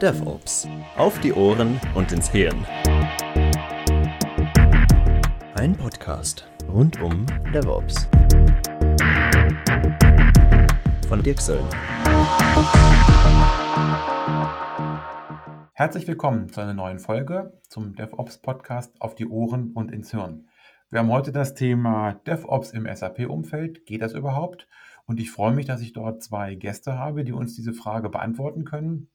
DevOps. Auf die Ohren und ins Hirn. Ein Podcast rund um DevOps. Von Dirk Söllner. Herzlich willkommen zu einer neuen Folge zum DevOps Podcast auf die Ohren und ins Hirn. Wir haben heute das Thema DevOps im SAP-Umfeld. Geht das überhaupt? Und ich freue mich, dass ich dort zwei Gäste habe, die uns diese Frage beantworten können.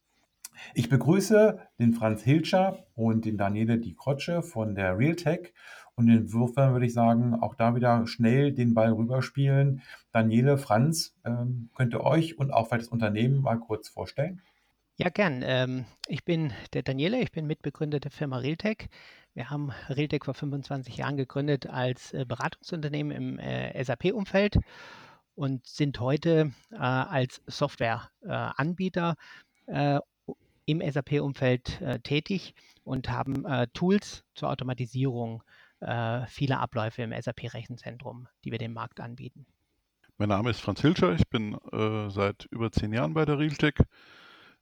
Ich begrüße den Franz Hilscher und den Daniele Di Croce von der Realtech. Und insofern würde ich sagen, auch da wieder schnell den Ball rüberspielen. Daniele, Franz, ähm, könnt ihr euch und auch vielleicht das Unternehmen mal kurz vorstellen? Ja, gern. Ähm, ich bin der Daniele, ich bin Mitbegründer der Firma Realtech. Wir haben Realtech vor 25 Jahren gegründet als äh, Beratungsunternehmen im äh, SAP-Umfeld und sind heute äh, als Softwareanbieter äh, im SAP-Umfeld äh, tätig und haben äh, Tools zur Automatisierung äh, vieler Abläufe im SAP-Rechenzentrum, die wir dem Markt anbieten. Mein Name ist Franz Hilscher, ich bin äh, seit über zehn Jahren bei der Realtech.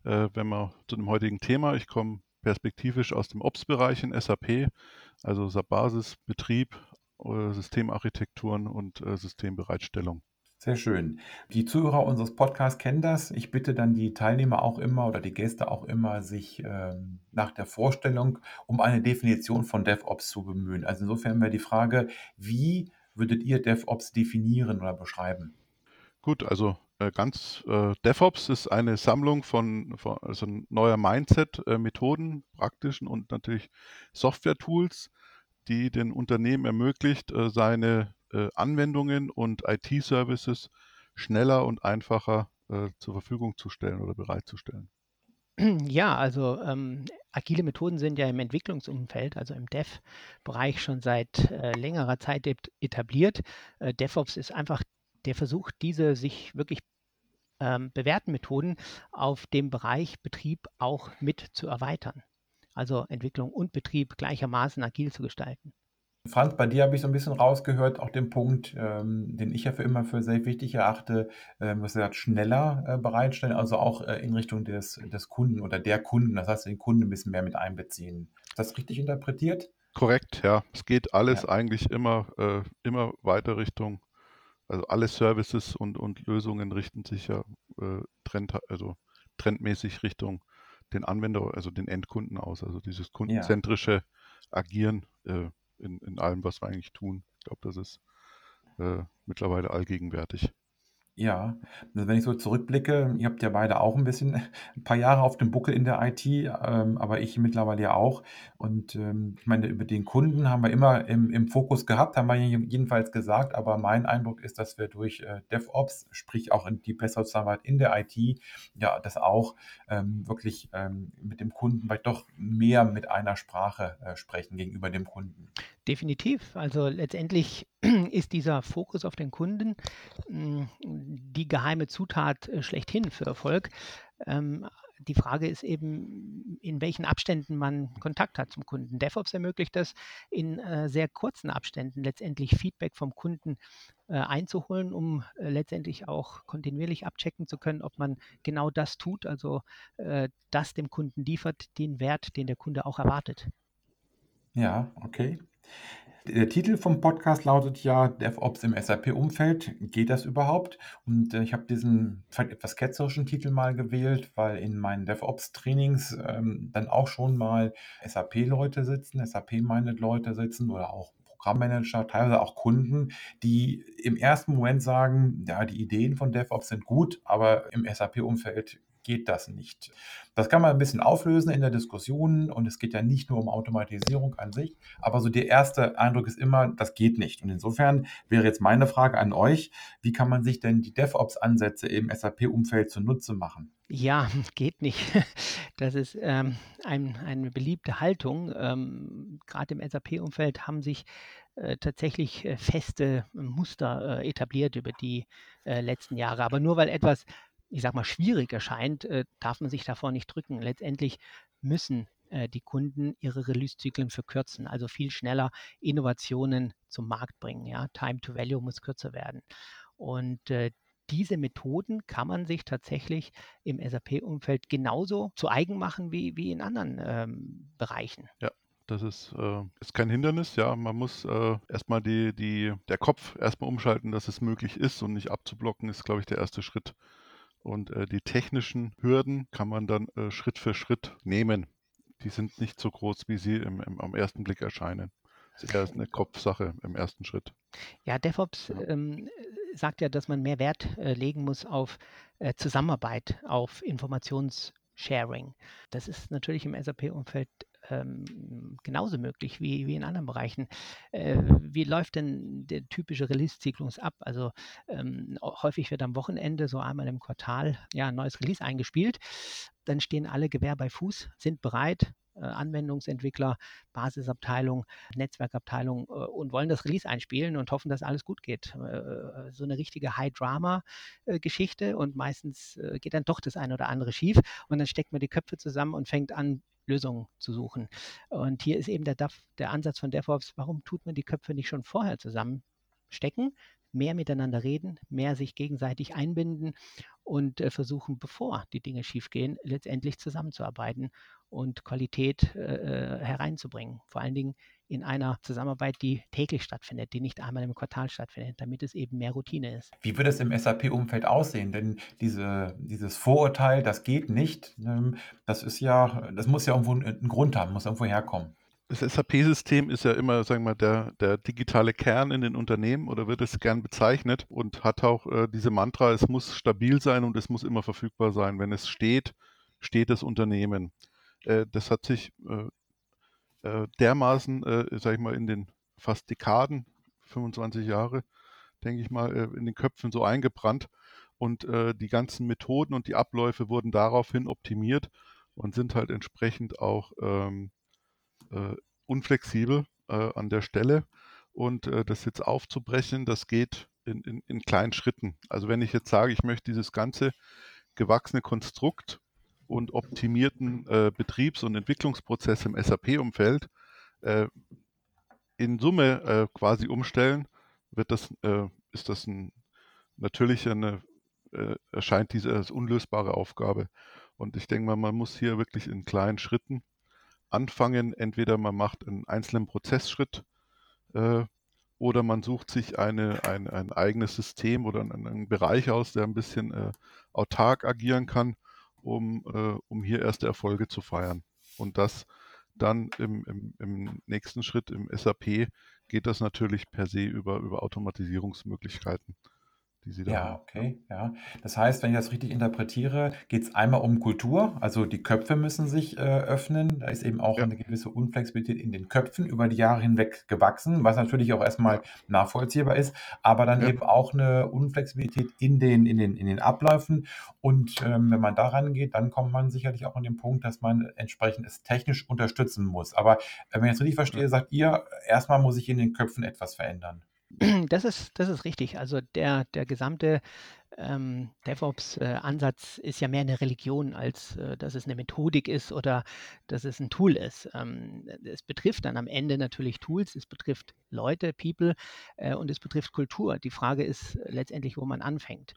Äh, wenn wir zu dem heutigen Thema, ich komme perspektivisch aus dem Ops-Bereich in SAP, also Basis, Betrieb, äh, Systemarchitekturen und Systembereitstellung. Sehr schön. Die Zuhörer unseres Podcasts kennen das. Ich bitte dann die Teilnehmer auch immer oder die Gäste auch immer, sich ähm, nach der Vorstellung um eine Definition von DevOps zu bemühen. Also insofern wäre die Frage, wie würdet ihr DevOps definieren oder beschreiben? Gut, also äh, ganz äh, DevOps ist eine Sammlung von, von also neuer Mindset, äh, praktischen und natürlich Software-Tools, die den Unternehmen ermöglicht, äh, seine äh, Anwendungen und IT-Services schneller und einfacher äh, zur Verfügung zu stellen oder bereitzustellen? Ja, also ähm, agile Methoden sind ja im Entwicklungsumfeld, also im Dev-Bereich schon seit äh, längerer Zeit etabliert. Äh, DevOps ist einfach der Versuch, diese sich wirklich ähm, bewährten Methoden auf dem Bereich Betrieb auch mit zu erweitern. Also Entwicklung und Betrieb gleichermaßen agil zu gestalten. Franz, bei dir habe ich so ein bisschen rausgehört, auch den Punkt, ähm, den ich ja für immer für sehr wichtig erachte, ähm, was er sagt, schneller äh, bereitstellen, also auch äh, in Richtung des, des Kunden oder der Kunden, das heißt, den Kunden ein bisschen mehr mit einbeziehen. Ist das richtig interpretiert? Korrekt, ja. Es geht alles ja. eigentlich immer, äh, immer weiter Richtung, also alle Services und, und Lösungen richten sich ja äh, trend, also trendmäßig Richtung den Anwender, also den Endkunden aus, also dieses kundenzentrische ja. Agieren äh, in, in allem, was wir eigentlich tun. Ich glaube, das ist äh, mittlerweile allgegenwärtig. Ja, also wenn ich so zurückblicke, ihr habt ja beide auch ein bisschen ein paar Jahre auf dem Buckel in der IT, ähm, aber ich mittlerweile ja auch. Und ähm, ich meine, über den Kunden haben wir immer im, im Fokus gehabt, haben wir jedenfalls gesagt, aber mein Eindruck ist, dass wir durch äh, DevOps, sprich auch in die bessere Zusammenarbeit in der IT, ja, das auch ähm, wirklich ähm, mit dem Kunden vielleicht doch mehr mit einer Sprache äh, sprechen gegenüber dem Kunden. Definitiv. Also letztendlich ist dieser Fokus auf den Kunden hm, die geheime Zutat äh, schlechthin für Erfolg. Ähm, die Frage ist eben, in welchen Abständen man Kontakt hat zum Kunden. DevOps ermöglicht das, in äh, sehr kurzen Abständen letztendlich Feedback vom Kunden äh, einzuholen, um letztendlich auch kontinuierlich abchecken zu können, ob man genau das tut, also das dem Kunden liefert, den Wert, den der Kunde auch erwartet. Ja, okay. Der Titel vom Podcast lautet ja DevOps im SAP-Umfeld. Geht das überhaupt? Und äh, ich habe diesen vielleicht etwas ketzerischen Titel mal gewählt, weil in meinen DevOps-Trainings ähm, dann auch schon mal SAP-Leute sitzen, SAP-Minded-Leute sitzen oder auch Programmmanager, teilweise auch Kunden, die im ersten Moment sagen, ja, die Ideen von DevOps sind gut, aber im SAP-Umfeld geht das nicht. Das kann man ein bisschen auflösen in der Diskussion und es geht ja nicht nur um Automatisierung an sich, aber so der erste Eindruck ist immer, das geht nicht. Und insofern wäre jetzt meine Frage an euch, wie kann man sich denn die DevOps-Ansätze im SAP-Umfeld zunutze machen? Ja, geht nicht. Das ist ähm, ein, eine beliebte Haltung. Ähm, Gerade im SAP-Umfeld haben sich äh, tatsächlich äh, feste Muster äh, etabliert über die letzten Jahre. Aber nur weil etwas ich sag mal, schwierig erscheint, äh, darf man sich davor nicht drücken. Letztendlich müssen äh, die Kunden ihre Release-Zyklen verkürzen, also viel schneller Innovationen zum Markt bringen. Ja? Time to Value muss kürzer werden. Und äh, diese Methoden kann man sich tatsächlich im SAP-Umfeld genauso zu eigen machen wie, wie in anderen ähm, Bereichen. Ja. Das ist, äh, ist kein Hindernis, ja. Man muss äh, erstmal die, die, der Kopf erstmal umschalten, dass es möglich ist und nicht abzublocken, ist, glaube ich, der erste Schritt. Und äh, die technischen Hürden kann man dann äh, Schritt für Schritt nehmen. Die sind nicht so groß, wie sie im, im, am ersten Blick erscheinen. Das ist eher eine Kopfsache im ersten Schritt. Ja, DevOps ja. Ähm, sagt ja, dass man mehr Wert äh, legen muss auf äh, Zusammenarbeit, auf Informationssharing. Das ist natürlich im SAP-Umfeld ähm, genauso möglich wie, wie in anderen Bereichen. Äh, wie läuft denn der typische Release-Zyklus ab? Also ähm, häufig wird am Wochenende so einmal im Quartal ja, ein neues Release eingespielt. Dann stehen alle Gewehr bei Fuß, sind bereit, äh, Anwendungsentwickler, Basisabteilung, Netzwerkabteilung äh, und wollen das Release einspielen und hoffen, dass alles gut geht. Äh, so eine richtige High-Drama-Geschichte und meistens geht dann doch das eine oder andere schief und dann steckt man die Köpfe zusammen und fängt an, Lösungen zu suchen. Und hier ist eben der, der Ansatz von DevOps, warum tut man die Köpfe nicht schon vorher zusammenstecken, mehr miteinander reden, mehr sich gegenseitig einbinden und äh, versuchen, bevor die Dinge schiefgehen, letztendlich zusammenzuarbeiten und Qualität äh, äh, hereinzubringen. Vor allen Dingen in einer Zusammenarbeit, die täglich stattfindet, die nicht einmal im Quartal stattfindet, damit es eben mehr Routine ist. Wie wird es im SAP-Umfeld aussehen? Denn diese, dieses Vorurteil, das geht nicht, ähm, das ist ja, das muss ja irgendwo einen Grund haben, muss irgendwo herkommen. Das SAP-System ist ja immer, sagen wir mal, der, der digitale Kern in den Unternehmen oder wird es gern bezeichnet und hat auch äh, diese Mantra, es muss stabil sein und es muss immer verfügbar sein. Wenn es steht, steht das Unternehmen. Äh, das hat sich äh, äh, dermaßen, äh, sag ich mal, in den fast Dekaden, 25 Jahre, denke ich mal, äh, in den Köpfen so eingebrannt. Und äh, die ganzen Methoden und die Abläufe wurden daraufhin optimiert und sind halt entsprechend auch ähm, äh, unflexibel äh, an der Stelle. Und das jetzt aufzubrechen, das geht in, in, in kleinen Schritten. Also wenn ich jetzt sage, ich möchte dieses ganze gewachsene Konstrukt und optimierten äh, Betriebs- und Entwicklungsprozess im SAP-Umfeld äh, in Summe äh, quasi umstellen, wird das, äh, ist das ein, natürlich eine, äh, erscheint diese als unlösbare Aufgabe. Und ich denke mal, man muss hier wirklich in kleinen Schritten anfangen. Entweder man macht einen einzelnen Prozessschritt äh, oder man sucht sich eine, ein, ein eigenes System oder einen, einen Bereich aus, der ein bisschen autark agieren kann um, äh, um hier erste Erfolge zu feiern. Und das dann im, im, im nächsten Schritt im SAP geht das natürlich per se über, über Automatisierungsmöglichkeiten die Sie da Ja, haben. okay, ja. Das heißt, wenn ich das richtig interpretiere, geht es einmal um Kultur, also die Köpfe müssen sich äh, öffnen. Da ist eben auch Ja, eine gewisse Unflexibilität in den Köpfen über die Jahre hinweg gewachsen, was natürlich auch erstmal nachvollziehbar ist, aber dann ja, eben auch eine Unflexibilität in den, in den, in den Abläufen. Und ähm, wenn man daran geht, dann kommt man sicherlich auch an den Punkt, dass man entsprechend es technisch unterstützen muss. Aber äh, wenn ich es richtig ja. verstehe, sagt ihr, erstmal muss sich in den Köpfen etwas verändern. Das ist, das ist richtig. Also der, der gesamte ähm, DevOps-Ansatz ist ja mehr eine Religion, als äh, dass es eine Methodik ist oder dass es ein Tool ist. Ähm, es betrifft dann am Ende natürlich Tools, es betrifft Leute, People äh, und es betrifft Kultur. Die Frage ist letztendlich, wo man anfängt.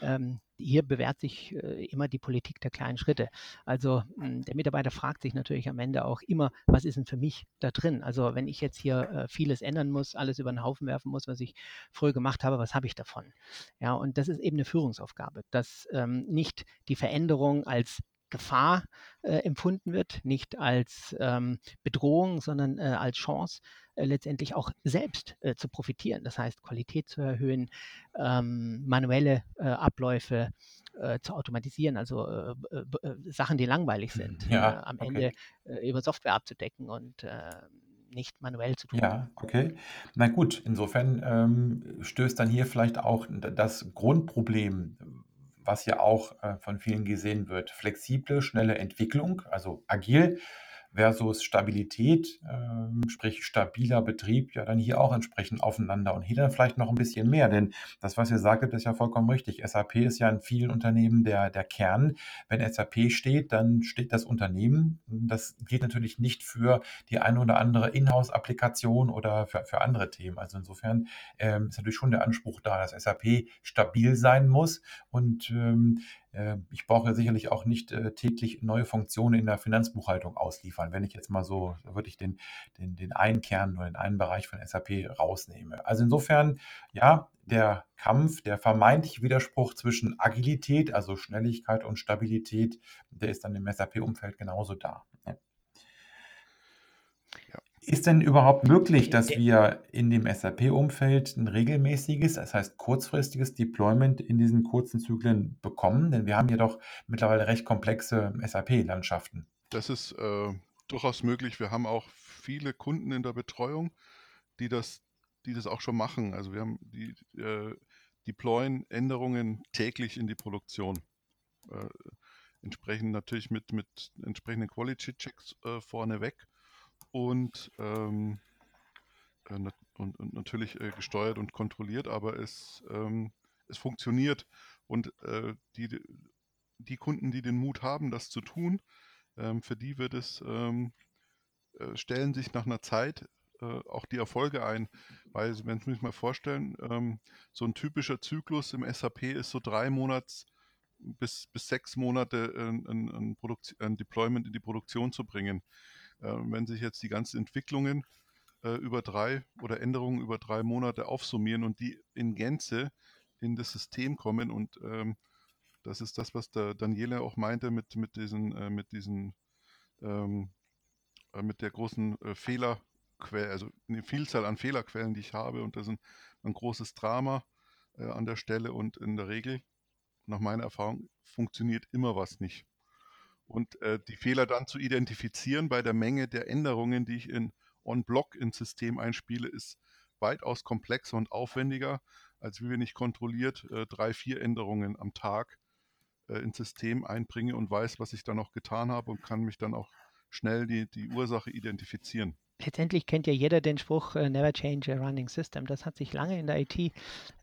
Ähm, hier bewährt sich äh, immer die Politik der kleinen Schritte. Also hm, der Mitarbeiter fragt sich natürlich am Ende auch immer, was ist denn für mich da drin? Also wenn ich jetzt hier äh, vieles ändern muss, alles über den Haufen werfen muss, was ich früher gemacht habe, was habe ich davon? Ja, und das ist eben eine Führungsaufgabe, dass ähm, nicht die Veränderung als Gefahr äh, empfunden wird, nicht als ähm, Bedrohung, sondern äh, als Chance, äh, letztendlich auch selbst äh, zu profitieren. Das heißt, Qualität zu erhöhen, ähm, manuelle äh, Abläufe äh, zu automatisieren, also Sachen, die langweilig sind, Ja, am okay. Ende über Software abzudecken und nicht manuell zu tun. Ja, okay. Na gut, insofern ähm, stößt dann hier vielleicht auch das Grundproblem was ja auch äh, von vielen gesehen wird. Flexible, schnelle Entwicklung, also agil, versus Stabilität, ähm, sprich stabiler Betrieb, ja dann hier auch entsprechend aufeinander und hier dann vielleicht noch ein bisschen mehr, denn das, was ihr sagt, ist ja vollkommen richtig. SAP ist ja in vielen Unternehmen der, der Kern. Wenn SAP steht, dann steht das Unternehmen. Das geht natürlich nicht für die eine oder andere Inhouse-Applikation oder für, für andere Themen. Also insofern ähm, ist natürlich schon der Anspruch da, dass SAP stabil sein muss und ähm, äh, ich brauche sicherlich auch nicht äh, täglich neue Funktionen in der Finanzbuchhaltung ausliefern, wenn ich jetzt mal so wirklich den, den, den einen Kern oder den einen Bereich von SAP rausnehme. Also insofern, ja, der Kampf, der vermeintliche Widerspruch zwischen Agilität, also Schnelligkeit und Stabilität, der ist dann im SAP-Umfeld genauso da. Ist denn überhaupt möglich, dass wir in dem SAP-Umfeld ein regelmäßiges, das heißt kurzfristiges Deployment in diesen kurzen Zyklen bekommen? Denn wir haben ja doch mittlerweile recht komplexe SAP-Landschaften. Das ist äh, durchaus möglich. Wir haben auch viele Kunden in der Betreuung, die das, die das auch schon machen. Also wir haben die äh, deployen Änderungen täglich in die Produktion. Äh, entsprechend natürlich mit, mit entsprechenden Quality-Checks äh, vorneweg und, ähm, äh, und, und, natürlich äh, gesteuert und kontrolliert, aber es, ähm, es funktioniert. Und äh, die, die Kunden, die den Mut haben, das zu tun, ähm, für die wird es, ähm, äh, stellen sich nach einer Zeit äh, auch die Erfolge ein. Weil, wenn Sie sich mal vorstellen, ähm, so ein typischer Zyklus im SAP ist so drei Monats bis, bis sechs Monate ein, ein, ein, ein Deployment in die Produktion zu bringen. Äh, wenn sich jetzt die ganzen Entwicklungen äh, über drei oder Änderungen über drei Monate aufsummieren und die in Gänze in das System kommen und ähm, das ist das, was der Daniele auch meinte mit, mit diesen, äh, mit diesen, ähm, äh, mit der großen äh, Fehlerquelle, also eine Vielzahl an Fehlerquellen, die ich habe und das ist ein, ein großes Drama äh, an der Stelle und in der Regel, nach meiner Erfahrung, funktioniert immer was nicht. Und äh, die Fehler dann zu identifizieren bei der Menge der Änderungen, die ich in On-Block ins System einspiele, ist weitaus komplexer und aufwendiger, als wenn ich kontrolliert äh, drei, vier Änderungen am Tag äh, ins System einbringe und weiß, was ich da noch getan habe und kann mich dann auch schnell die, die Ursache identifizieren letztendlich kennt ja jeder den Spruch, äh, never change a running system. Das hat sich lange in der IT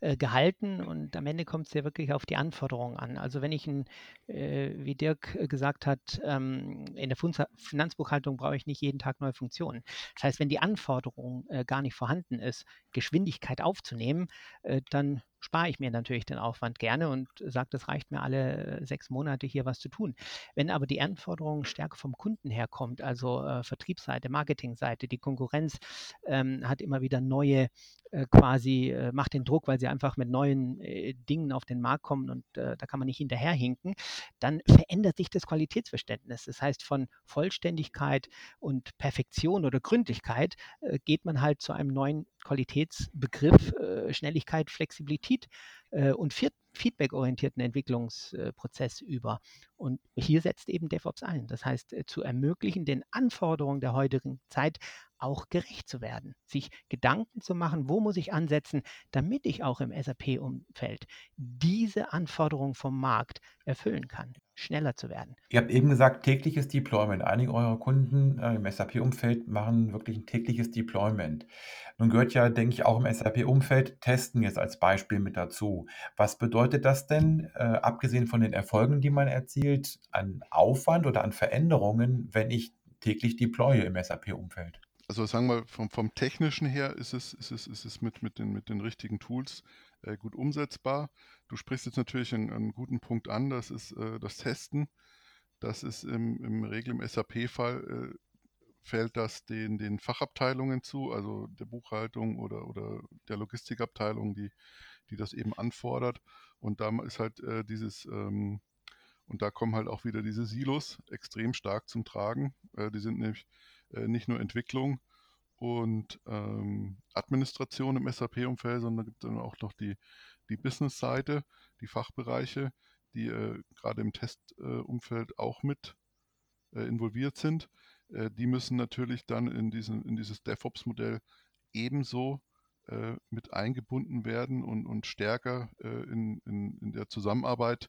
äh, gehalten und am Ende kommt es ja wirklich auf die Anforderungen an. Also wenn ich, ein, äh, wie Dirk äh, gesagt hat, ähm, in der Finanzbuchhaltung brauche ich nicht jeden Tag neue Funktionen. Das heißt, wenn die Anforderung äh, gar nicht vorhanden ist, Geschwindigkeit aufzunehmen, dann spare ich mir natürlich den Aufwand gerne und sage, das reicht mir alle sechs Monate hier was zu tun. Wenn aber die Anforderung stärker vom Kunden herkommt, also äh, Vertriebsseite, Marketingseite, die Konkurrenz ähm, hat immer wieder neue äh, quasi, äh, macht den Druck, weil sie einfach mit neuen äh, Dingen auf den Markt kommen und äh, da kann man nicht hinterherhinken, dann verändert sich das Qualitätsverständnis. Das heißt, von Vollständigkeit und Perfektion oder Gründlichkeit äh, geht man halt zu einem neuen Qualitätsbegriff, Schnelligkeit, Flexibilität und feedbackorientierten Entwicklungsprozess über. Und hier setzt eben DevOps ein. Das heißt, zu ermöglichen, den Anforderungen der heutigen Zeit auch gerecht zu werden, sich Gedanken zu machen, wo muss ich ansetzen, damit ich auch im SAP-Umfeld diese Anforderungen vom Markt erfüllen kann, schneller zu werden. Ihr habt eben gesagt, tägliches Deployment. Einige eurer Kunden äh, im SAP-Umfeld machen wirklich ein tägliches Deployment. Nun gehört ja, denke ich, auch im SAP-Umfeld Testen jetzt als Beispiel mit dazu. Was bedeutet das denn, äh, abgesehen von den Erfolgen, die man erzielt, an Aufwand oder an Veränderungen, wenn ich täglich deploye im SAP-Umfeld? Also sagen wir, vom, vom technischen her ist es, ist es, ist es mit, mit, den, mit den richtigen Tools äh, gut umsetzbar. Du sprichst jetzt natürlich einen, einen guten Punkt an, das ist äh, das Testen. Das ist im, im Regel im SAP-Fall äh, fällt das den, den Fachabteilungen zu, also der Buchhaltung oder, oder der Logistikabteilung, die, die das eben anfordert. Und da ist halt äh, dieses, ähm, und da kommen halt auch wieder diese Silos extrem stark zum Tragen. Äh, die sind nämlich nicht nur Entwicklung und ähm, Administration im SAP-Umfeld, sondern gibt dann auch noch die, die Business-Seite, die Fachbereiche, die äh, gerade im Testumfeld äh, auch mit äh, involviert sind. Äh, die müssen natürlich dann in, diesen, in dieses DevOps-Modell ebenso äh, mit eingebunden werden und, und stärker in, in, in der Zusammenarbeit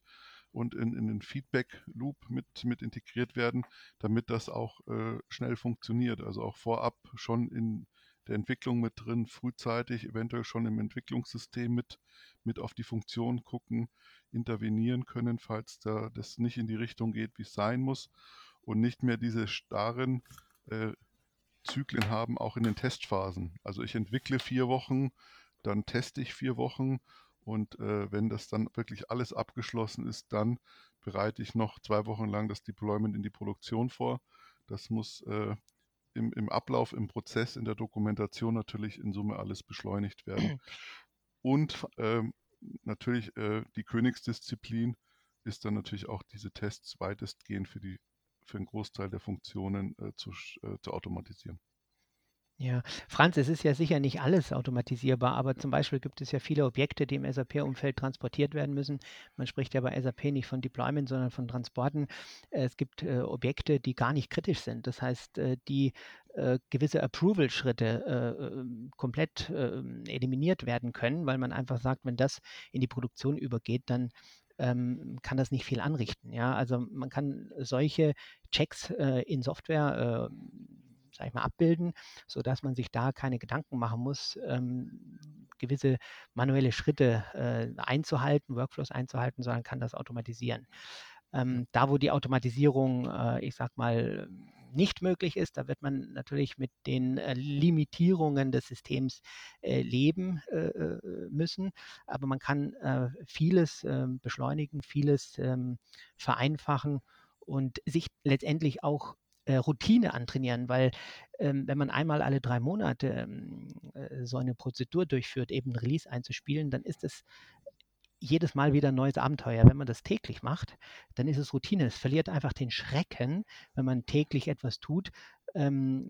und in, in den Feedback-Loop mit, mit integriert werden, damit das auch äh, schnell funktioniert. Also auch vorab schon in der Entwicklung mit drin, frühzeitig, eventuell schon im Entwicklungssystem mit, mit auf die Funktion gucken, intervenieren können, falls da das nicht in die Richtung geht, wie es sein muss und nicht mehr diese starren äh, Zyklen haben, auch in den Testphasen. Also ich entwickle vier Wochen, dann teste ich vier Wochen und äh, wenn das dann wirklich alles abgeschlossen ist, dann bereite ich noch zwei Wochen lang das Deployment in die Produktion vor. Das muss äh, im, im Ablauf, im Prozess, in der Dokumentation natürlich in Summe alles beschleunigt werden. Und ähm, natürlich äh, die Königsdisziplin ist dann natürlich auch diese Tests weitestgehend für, die, für einen Großteil der Funktionen äh, zu, äh, zu automatisieren. Ja, Franz, es ist ja sicher nicht alles automatisierbar, aber zum Beispiel gibt es ja viele Objekte, die im SAP-Umfeld transportiert werden müssen. Man spricht ja bei SAP nicht von Deployment, sondern von Transporten. Es gibt äh, Objekte, die gar nicht kritisch sind. Das heißt, äh, die äh, gewisse Approval-Schritte äh, ähm, komplett ähm, eliminiert werden können, weil man einfach sagt, wenn das in die Produktion übergeht, dann ähm, kann das nicht viel anrichten. Ja, also man kann solche Checks äh, in Software äh, sag ich mal, abbilden, sodass man sich da keine Gedanken machen muss, ähm, gewisse manuelle Schritte äh, einzuhalten, Workflows einzuhalten, sondern kann das automatisieren. Ähm, da, wo die Automatisierung, äh, ich sag mal, nicht möglich ist, da wird man natürlich mit den äh, Limitierungen des Systems äh, leben äh, äh müssen. Aber man kann äh, vieles ähm, beschleunigen, vieles ähm, vereinfachen und sich letztendlich auch äh, Routine antrainieren, weil ähm, wenn man einmal alle drei Monate ähm, äh, so eine Prozedur durchführt, eben Release einzuspielen, dann ist es jedes Mal wieder ein neues Abenteuer. Wenn man das täglich macht, dann ist es Routine. Es verliert einfach den Schrecken, wenn man täglich etwas tut, ähm,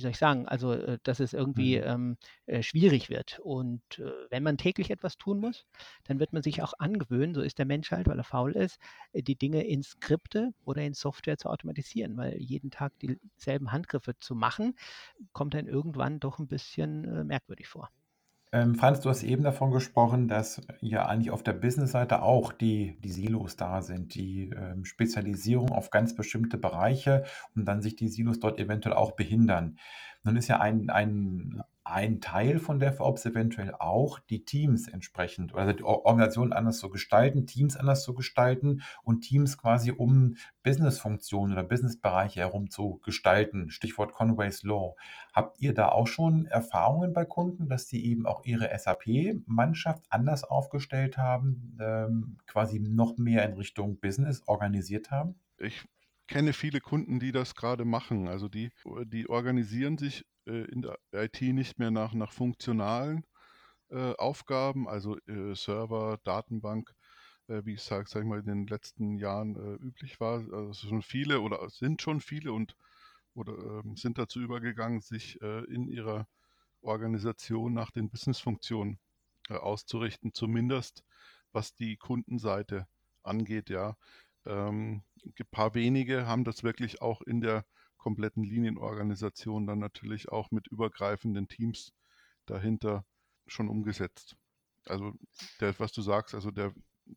wie soll ich sagen, also äh, dass es irgendwie mhm. ähm, äh, schwierig wird. Und äh, wenn man täglich etwas tun muss, dann wird man sich auch angewöhnen, so ist der Mensch halt, weil er faul ist, äh, die Dinge in Skripte oder in Software zu automatisieren, weil jeden Tag dieselben Handgriffe zu machen, kommt dann irgendwann doch ein bisschen merkwürdig vor. Ähm, Franz, du hast eben davon gesprochen, dass ja eigentlich auf der Business-Seite auch die, die Silos da sind, die ähm, Spezialisierung auf ganz bestimmte Bereiche und dann sich die Silos dort eventuell auch behindern. Nun ist ja ein, ein ein Teil von DevOps eventuell auch die Teams entsprechend oder die Organisation anders zu gestalten, Teams anders zu gestalten und Teams quasi um Businessfunktionen oder Businessbereiche herum zu gestalten. Stichwort Conway's Law. Habt ihr da auch schon Erfahrungen bei Kunden, dass die eben auch ihre SAP-Mannschaft anders aufgestellt haben, ähm, quasi noch mehr in Richtung Business organisiert haben? Ich kenne viele Kunden, die das gerade machen. Also die, die organisieren sich äh, in der IT nicht mehr nach, nach funktionalen äh, Aufgaben, also äh, Server, Datenbank, äh, wie es sag, sag ich mal in den letzten Jahren äh, üblich war. Also schon viele oder sind schon viele und oder ähm, sind dazu übergegangen, sich äh, in ihrer Organisation nach den Businessfunktionen auszurichten, zumindest was die Kundenseite angeht, ja. Ähm, ein paar wenige haben das wirklich auch in der kompletten Linienorganisation dann natürlich auch mit übergreifenden Teams dahinter schon umgesetzt. Also der, was du sagst, also der,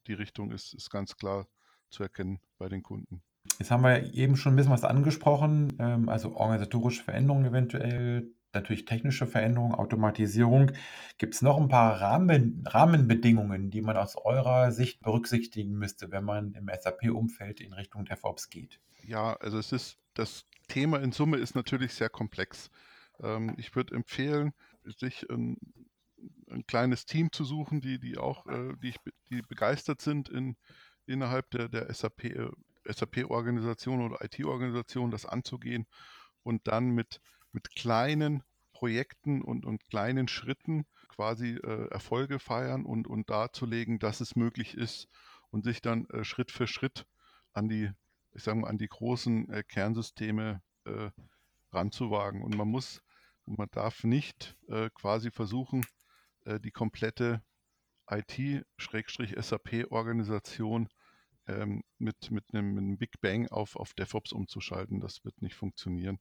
die Richtung ist, ist ganz klar zu erkennen bei den Kunden. Jetzt haben wir eben schon ein bisschen was angesprochen, ähm, also organisatorische Veränderungen eventuell, natürlich technische Veränderungen, Automatisierung. Gibt es noch ein paar Rahmen, Rahmenbedingungen, die man aus eurer Sicht berücksichtigen müsste, wenn man im SAP-Umfeld in Richtung DevOps geht? Ja, also es ist das Thema in Summe ist natürlich sehr komplex. Ähm, ich würde empfehlen, sich ein, ein, kleines Team zu suchen, die, die auch, äh, die, die begeistert sind in, innerhalb der, der SAP, äh, SAP-Organisation oder IT-Organisation, das anzugehen und dann mit, mit kleinen Projekten und, und kleinen Schritten quasi äh, Erfolge feiern und, und darzulegen, dass es möglich ist und sich dann äh, Schritt für Schritt an die ich sage mal, an die großen äh, Kernsysteme äh, ranzuwagen. Und man muss, man darf nicht äh, quasi versuchen, äh, die komplette IT-SAP-Organisation ähm, mit, mit, einem, mit einem Big Bang auf, auf DevOps umzuschalten. Das wird nicht funktionieren.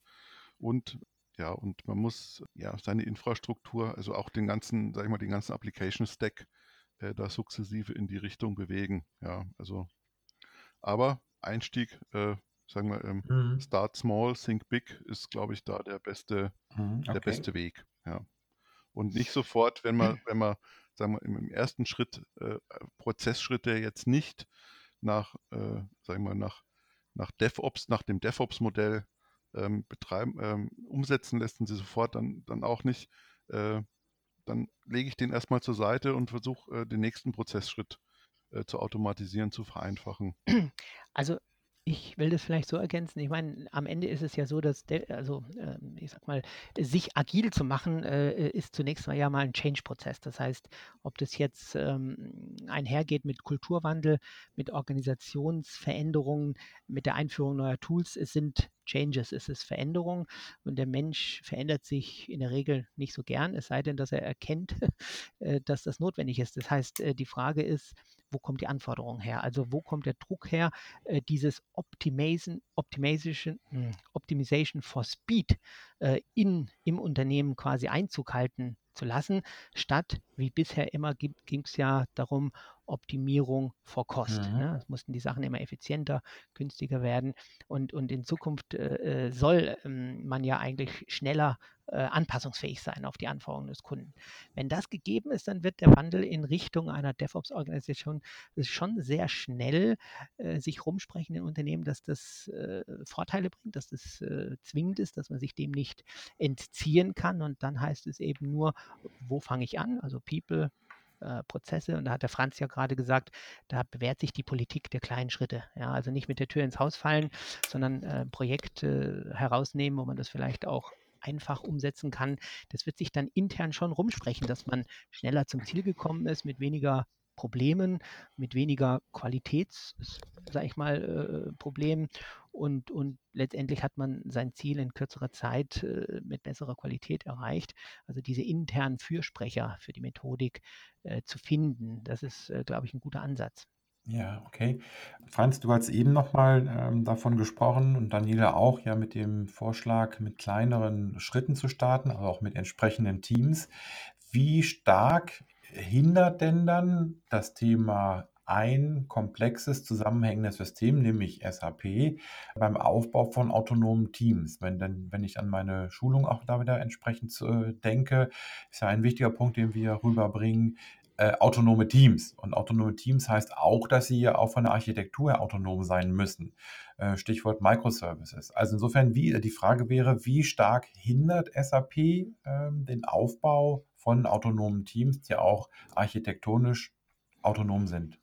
Und ja, und man muss ja seine Infrastruktur, also auch den ganzen, sag ich mal, den ganzen Application Stack äh, da sukzessive in die Richtung bewegen. Ja, also, aber Einstieg, äh, sagen wir, ähm, mhm. Start Small, Think Big ist, glaube ich, da der beste, mhm, okay. der beste Weg. Ja. Und nicht sofort, wenn man, wenn man, sagen wir, im, ersten Schritt äh, Prozessschritte jetzt nicht nach, äh, sagen wir, nach, nach DevOps, nach dem DevOps-Modell ähm, betreiben, ähm, umsetzen lässt und sie sofort dann, dann auch nicht, äh, dann lege ich den erstmal zur Seite und versuche äh, den nächsten Prozessschritt äh, zu automatisieren, zu vereinfachen. Also ich will das vielleicht so ergänzen. Ich meine, am Ende ist es ja so, dass, der, also äh, ich sag mal, sich agil zu machen, äh, ist zunächst mal ja mal ein Change-Prozess. Das heißt, ob das jetzt ähm, einhergeht mit Kulturwandel, mit Organisationsveränderungen, mit der Einführung neuer Tools, es sind Changes, es ist Veränderung und der Mensch verändert sich in der Regel nicht so gern, es sei denn, dass er erkennt, äh, dass das notwendig ist. Das heißt, äh, die Frage ist, wo kommt die Anforderung her? Also wo kommt der Druck her, äh, dieses Optimation, Optimization, hm, Optimization for Speed in, im Unternehmen quasi Einzug halten zu lassen, statt wie bisher immer ging es ja darum, Optimierung vor Kost. Mhm. Ne? Es mussten die Sachen immer effizienter, günstiger werden und, und in Zukunft äh, äh soll ähm, man ja eigentlich schneller äh, anpassungsfähig sein auf die Anforderungen des Kunden. Wenn das gegeben ist, dann wird der Wandel in Richtung einer DevOps-Organisation schon sehr schnell äh, sich rumsprechen in Unternehmen, dass das äh, Vorteile bringt, dass das äh, zwingend ist, dass man sich dem nicht entziehen kann und dann heißt es eben nur, wo fange ich an? Also People, äh, Prozesse. Und da hat der Franz ja gerade gesagt, da bewährt sich die Politik der kleinen Schritte. Ja, also nicht mit der Tür ins Haus fallen, sondern äh, Projekte herausnehmen, wo man das vielleicht auch einfach umsetzen kann. Das wird sich dann intern schon rumsprechen, dass man schneller zum Ziel gekommen ist, mit weniger Problemen, mit weniger Qualitäts, sag ich mal, äh, Problemen und, und letztendlich hat man sein Ziel in kürzerer Zeit äh, mit besserer Qualität erreicht. Also diese internen Fürsprecher für die Methodik äh, zu finden, das ist, äh, glaube ich, ein guter Ansatz. Ja, okay. Franz, du hast eben nochmal ähm, davon gesprochen und Daniela auch, ja, mit dem Vorschlag, mit kleineren Schritten zu starten, aber auch mit entsprechenden Teams. Wie stark hindert denn dann das Thema ein komplexes, zusammenhängendes System, nämlich SAP, beim Aufbau von autonomen Teams. Wenn, denn, wenn ich an meine Schulung auch da wieder entsprechend äh, denke, ist ja ein wichtiger Punkt, den wir rüberbringen, äh, autonome Teams. Und autonome Teams heißt auch, dass sie ja auch von der Architektur her autonom sein müssen. Äh, Stichwort Microservices. Also insofern, wie, die Frage wäre, wie stark hindert SAP äh, den Aufbau von autonomen Teams, die auch architektonisch autonom sind?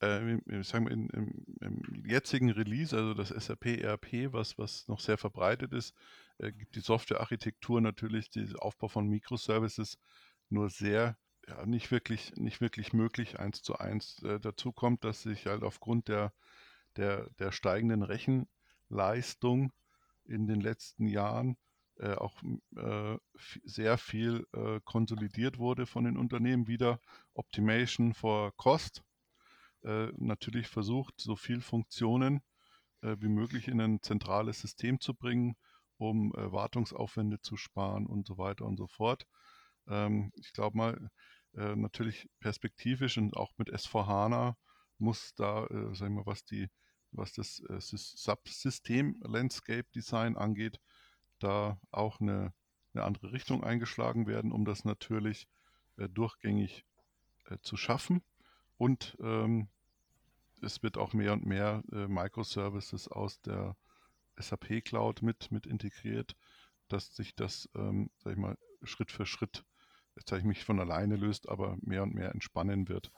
Äh, sagen wir, in, im, im, jetzigen Release, also das SAP ERP, was, was noch sehr verbreitet ist, äh, gibt die Softwarearchitektur natürlich, den Aufbau von Microservices nur sehr, ja, nicht wirklich, nicht wirklich möglich, eins zu eins. Äh, dazu kommt, dass sich halt aufgrund der, der, der steigenden Rechenleistung in den letzten Jahren äh, auch äh, sehr viel äh, konsolidiert wurde von den Unternehmen wieder. Optimation for Cost. Äh, natürlich versucht, so viel Funktionen äh, wie möglich in ein zentrales System zu bringen, um äh, Wartungsaufwände zu sparen und so weiter und so fort. Ähm, ich glaube mal, natürlich perspektivisch und auch mit S4HANA muss da, sagen wir, was die was das äh, Subsystem Landscape Design angeht, da auch eine, eine andere Richtung eingeschlagen werden, um das natürlich äh, durchgängig äh, zu schaffen. Und ähm, es wird auch mehr und mehr äh, Microservices aus der SAP Cloud mit, mit integriert, dass sich das, ähm, sag ich mal, Schritt für Schritt, jetzt sage ich mich von alleine löst, aber mehr und mehr entspannen wird.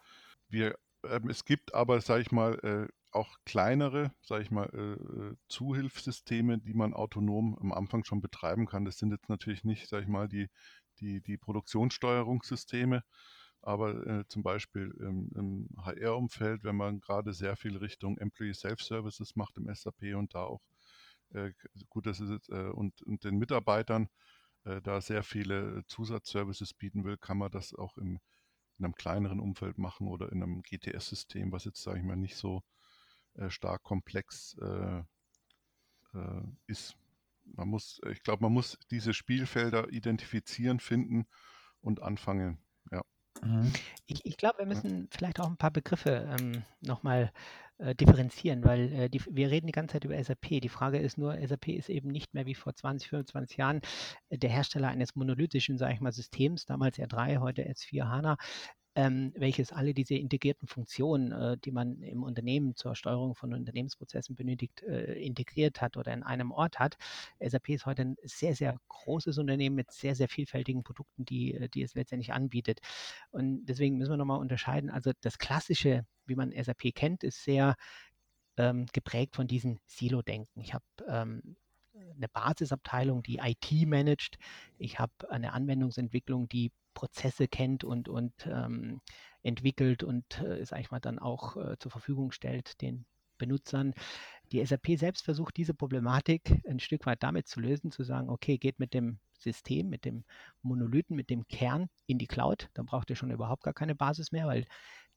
Wir, ähm, es gibt aber, sage ich mal, äh, auch kleinere, sage ich mal, äh, äh, Zuhilfssysteme, die man autonom am Anfang schon betreiben kann. Das sind jetzt natürlich nicht, sage ich mal, die, die, die Produktionssteuerungssysteme, aber äh, zum Beispiel im, im HR-Umfeld, wenn man gerade sehr viel Richtung Employee Self-Services macht im SAP und da auch äh, gut, das ist äh, und, und den Mitarbeitern äh, da sehr viele Zusatzservices bieten will, kann man das auch im, in einem kleineren Umfeld machen oder in einem GTS-System, was jetzt, sage ich mal, nicht so äh, stark komplex äh, äh, ist. Man muss, ich glaube, man muss diese Spielfelder identifizieren, finden und anfangen. Ja. Mhm. Ich, ich glaube, wir müssen vielleicht auch ein paar Begriffe ähm, nochmal äh, differenzieren, weil äh, die, wir reden die ganze Zeit über SAP. Die Frage ist nur, SAP ist eben nicht mehr wie vor 20, 25 Jahren äh, der Hersteller eines monolithischen, sage ich mal, Systems, damals R3, heute S4 HANA, ähm, welches alle diese integrierten Funktionen, äh, die man im Unternehmen zur Steuerung von Unternehmensprozessen benötigt, äh, integriert hat oder in einem Ort hat. SAP ist heute ein sehr, sehr großes Unternehmen mit sehr, sehr vielfältigen Produkten, die, äh, die es letztendlich anbietet. Und deswegen müssen wir nochmal unterscheiden. Also das klassische, wie man SAP kennt, ist sehr ähm, geprägt von diesem Silo-Denken. Ich habe ähm, eine Basisabteilung, die IT managt. Ich habe eine Anwendungsentwicklung, die Prozesse kennt und, und ähm, entwickelt und, äh, sage ich mal, dann auch äh, zur Verfügung stellt den Benutzern. Die SAP selbst versucht diese Problematik ein Stück weit damit zu lösen, zu sagen, okay, geht mit dem System, mit dem Monolithen, mit dem Kern in die Cloud, dann braucht ihr schon überhaupt gar keine Basis mehr, weil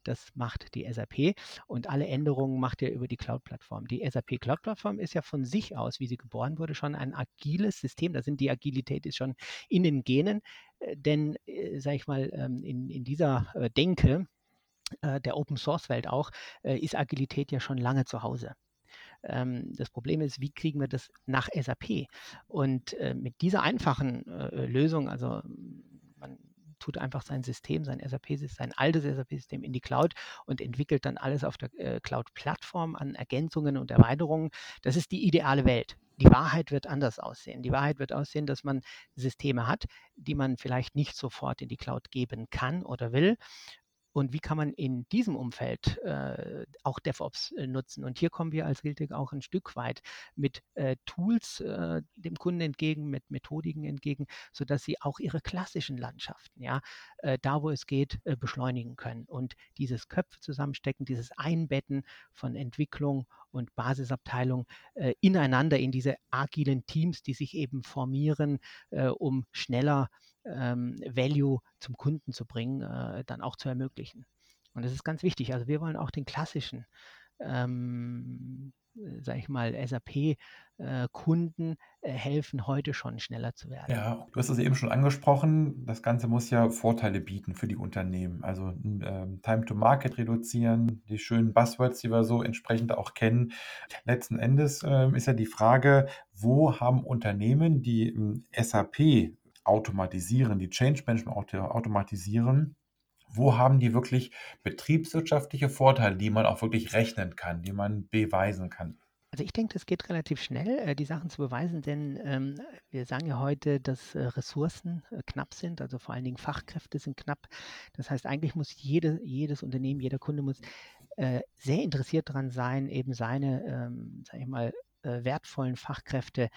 das macht die SAP und alle Änderungen macht ihr über die Cloud-Plattform. Die SAP Cloud-Plattform ist ja von sich aus, wie sie geboren wurde, schon ein agiles System. Da sind die Agilität ist schon in den Genen, äh, denn, äh, ich mal, ähm, in, in dieser äh, Denke äh, der Open Source Welt auch, ist Agilität ja schon lange zu Hause ähm, das Problem ist, wie kriegen wir das nach SAP? Und mit dieser einfachen Lösung, also man tut einfach sein System, sein SAP, sein altes SAP-System in die Cloud und entwickelt dann alles auf der äh, Cloud-Plattform an Ergänzungen und Erweiterungen. Das ist die ideale Welt. Die Wahrheit wird anders aussehen. Die Wahrheit wird aussehen, dass man Systeme hat, die man vielleicht nicht sofort in die Cloud geben kann oder will und wie kann man in diesem Umfeld äh, auch DevOps äh, nutzen. Und hier kommen wir als Realtek auch ein Stück weit mit äh, Tools äh, dem Kunden entgegen, mit Methodiken entgegen, sodass sie auch ihre klassischen Landschaften, ja, äh, da wo es geht, äh, beschleunigen können. Und dieses Köpfe zusammenstecken, dieses Einbetten von Entwicklung und Basisabteilung ineinander in diese agilen Teams, die sich eben formieren, um schneller ähm, Value zum Kunden zu bringen, äh, dann auch zu ermöglichen. Und das ist ganz wichtig. Also wir wollen auch den klassischen, ähm, sage ich mal, SAP-Kunden äh, äh, helfen, heute schon schneller zu werden. Ja, du hast es eben schon angesprochen. Das Ganze muss ja Vorteile bieten für die Unternehmen. Also ähm, Time to Market reduzieren, die schönen Buzzwords, die wir so entsprechend auch kennen. Letzten Endes äh, ist ja die Frage, wo haben Unternehmen, die ähm, SAP automatisieren, die Change Management automatisieren, wo haben die wirklich betriebswirtschaftliche Vorteile, die man auch wirklich rechnen kann, die man beweisen kann? Also ich denke, es geht relativ schnell, äh, die Sachen zu beweisen, denn ähm, wir sagen ja heute, dass äh, Ressourcen äh, knapp sind, also vor allen Dingen Fachkräfte sind knapp. Das heißt, eigentlich muss jede, jedes Unternehmen, jeder Kunde muss äh, sehr interessiert daran sein, eben seine, ähm, sag ich mal, wertvollen Fachkräfte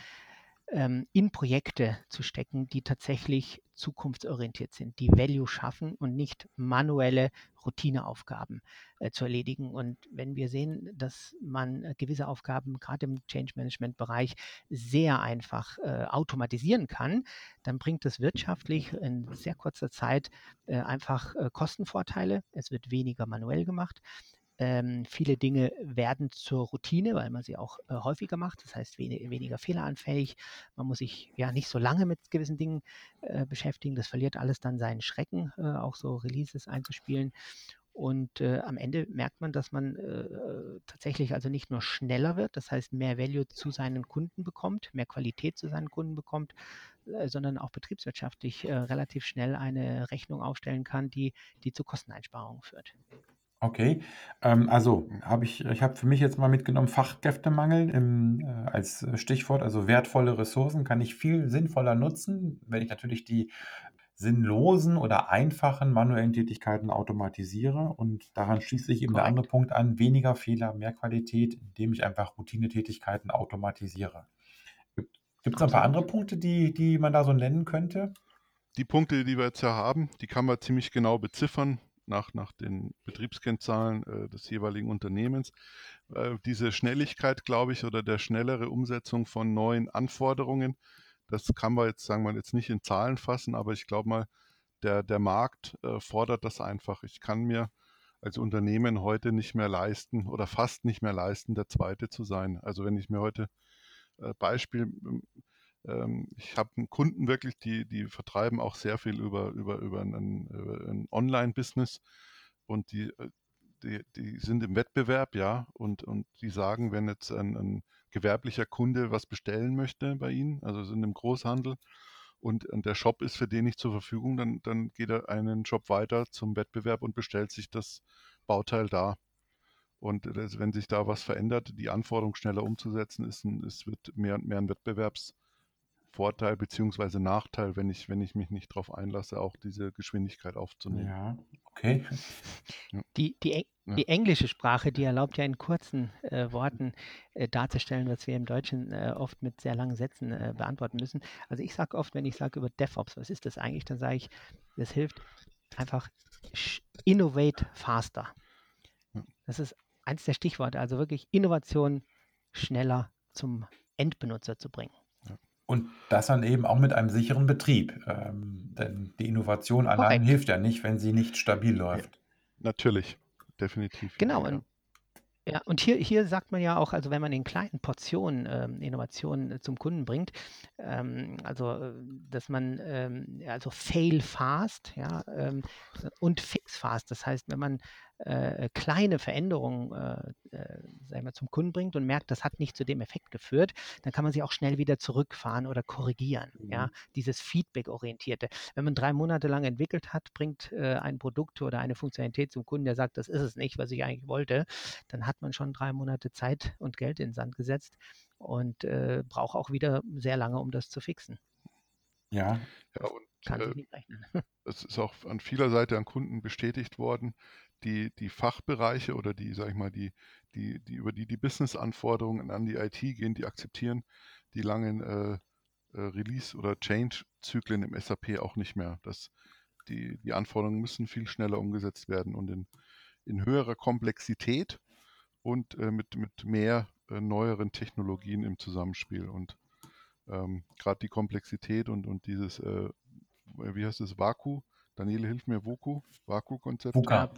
ähm, in Projekte zu stecken, die tatsächlich zukunftsorientiert sind, die Value schaffen und nicht manuelle Routineaufgaben äh, zu erledigen. Und wenn wir sehen, dass man äh, gewisse Aufgaben gerade im Change Management Bereich sehr einfach äh, automatisieren kann, dann bringt das wirtschaftlich in sehr kurzer Zeit äh, einfach äh, Kostenvorteile. Es wird weniger manuell gemacht. Ähm, viele Dinge werden zur Routine, weil man sie auch äh, häufiger macht. Das heißt, wen weniger fehleranfällig. Man muss sich ja nicht so lange mit gewissen Dingen äh, beschäftigen. Das verliert alles dann seinen Schrecken, äh, auch so Releases einzuspielen. Und äh, am Ende merkt man, dass man äh, tatsächlich also nicht nur schneller wird, das heißt mehr Value zu seinen Kunden bekommt, mehr Qualität zu seinen Kunden bekommt, äh, sondern auch betriebswirtschaftlich relativ schnell eine Rechnung aufstellen kann, die, die zu Kosteneinsparungen führt. Okay, ähm, also habe ich ich habe für mich jetzt mal mitgenommen Fachkräftemangel im, äh, als Stichwort, also wertvolle Ressourcen kann ich viel sinnvoller nutzen, wenn ich natürlich die sinnlosen oder einfachen manuellen Tätigkeiten automatisiere. Und daran schließt sich eben der andere Punkt an, weniger Fehler, mehr Qualität, indem ich einfach Routinetätigkeiten automatisiere. Gibt es noch ein paar andere Punkte, die die man da so nennen könnte? Die Punkte, die wir jetzt ja haben, die kann man ziemlich genau beziffern nach, nach den Betriebskennzahlen äh, des jeweiligen Unternehmens. Äh, diese Schnelligkeit, glaube ich, oder der schnellere Umsetzung von neuen Anforderungen, das kann man jetzt, sagen wir jetzt nicht in Zahlen fassen, aber ich glaube mal, der, der Markt äh, fordert das einfach. Ich kann mir als Unternehmen heute nicht mehr leisten oder fast nicht mehr leisten, der Zweite zu sein. Also wenn ich mir heute äh, Beispiel ähm, ich habe Kunden wirklich, die, die vertreiben auch sehr viel über, über, über ein, ein Online-Business und die, äh, die, die sind im Wettbewerb, ja, und, und die sagen, wenn jetzt ein, ein gewerblicher Kunde was bestellen möchte bei ihnen, also sind im Großhandel, und, der Shop ist für den nicht zur Verfügung, dann, dann geht er einen Shop weiter zum Wettbewerb und bestellt sich das Bauteil da. Und wenn sich da was verändert, die Anforderung schneller umzusetzen, ist ein, es wird mehr und mehr ein Wettbewerbsvorteil bzw. Nachteil, wenn ich, wenn ich mich nicht darauf einlasse, auch diese Geschwindigkeit aufzunehmen. Ja, okay. Die, die, die englische Sprache, die erlaubt ja in kurzen äh, Worten äh, darzustellen, was wir im Deutschen äh, oft mit sehr langen Sätzen äh, beantworten müssen. Also ich sage oft, wenn ich sage über DevOps, was ist das eigentlich, dann sage ich, das hilft einfach innovate faster. Das ist eins der Stichworte, also wirklich Innovation schneller zum Endbenutzer zu bringen. Und das dann eben auch mit einem sicheren Betrieb. Ähm, denn die Innovation allein Korrekt. hilft ja nicht, wenn sie nicht stabil läuft. Natürlich definitiv. Genau, und, ja, und hier, hier sagt man ja auch, also wenn man in kleinen Portionen ähm, Innovationen äh, zum Kunden bringt, ähm, also äh, dass man ähm, also fail fast, ja, ähm, und fix fast. Das heißt, wenn man äh, kleine Veränderungen äh, äh, mal, zum Kunden bringt und merkt, das hat nicht zu dem Effekt geführt, dann kann man sie auch schnell wieder zurückfahren oder korrigieren. Mhm. Ja, dieses Feedback-orientierte. Wenn man drei Monate lang entwickelt hat, bringt äh, ein Produkt oder eine Funktionalität zum Kunden, der sagt, das ist es nicht, was ich eigentlich wollte, dann hat man schon drei Monate Zeit und Geld in den Sand gesetzt und äh, braucht auch wieder sehr lange, um das zu fixen. Ja. ja und, Kann sich nicht rechnen. Es ist auch an vieler Seite an Kunden bestätigt worden, die, die Fachbereiche oder die, sag ich mal, die, die, die über die die Business-Anforderungen an die IT gehen, die akzeptieren die langen äh, äh, Release- oder Change-Zyklen im SAP auch nicht mehr. Das, die, die Anforderungen müssen viel schneller umgesetzt werden und in, in höherer Komplexität und äh, mit, mit mehr äh, neueren Technologien im Zusammenspiel. Und ähm, gerade die Komplexität und, und dieses, äh, wie heißt es, Vaku, Daniele, hilf mir, Voku, Vaku-Konzept. VUCA,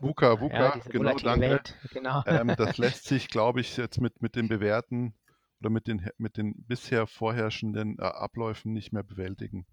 VUCA, VUCA, ja, genau, danke. Welt, genau. Ähm, das lässt sich, glaube ich, jetzt mit, mit den bewährten oder mit den, mit den bisher vorherrschenden äh, Abläufen nicht mehr bewältigen.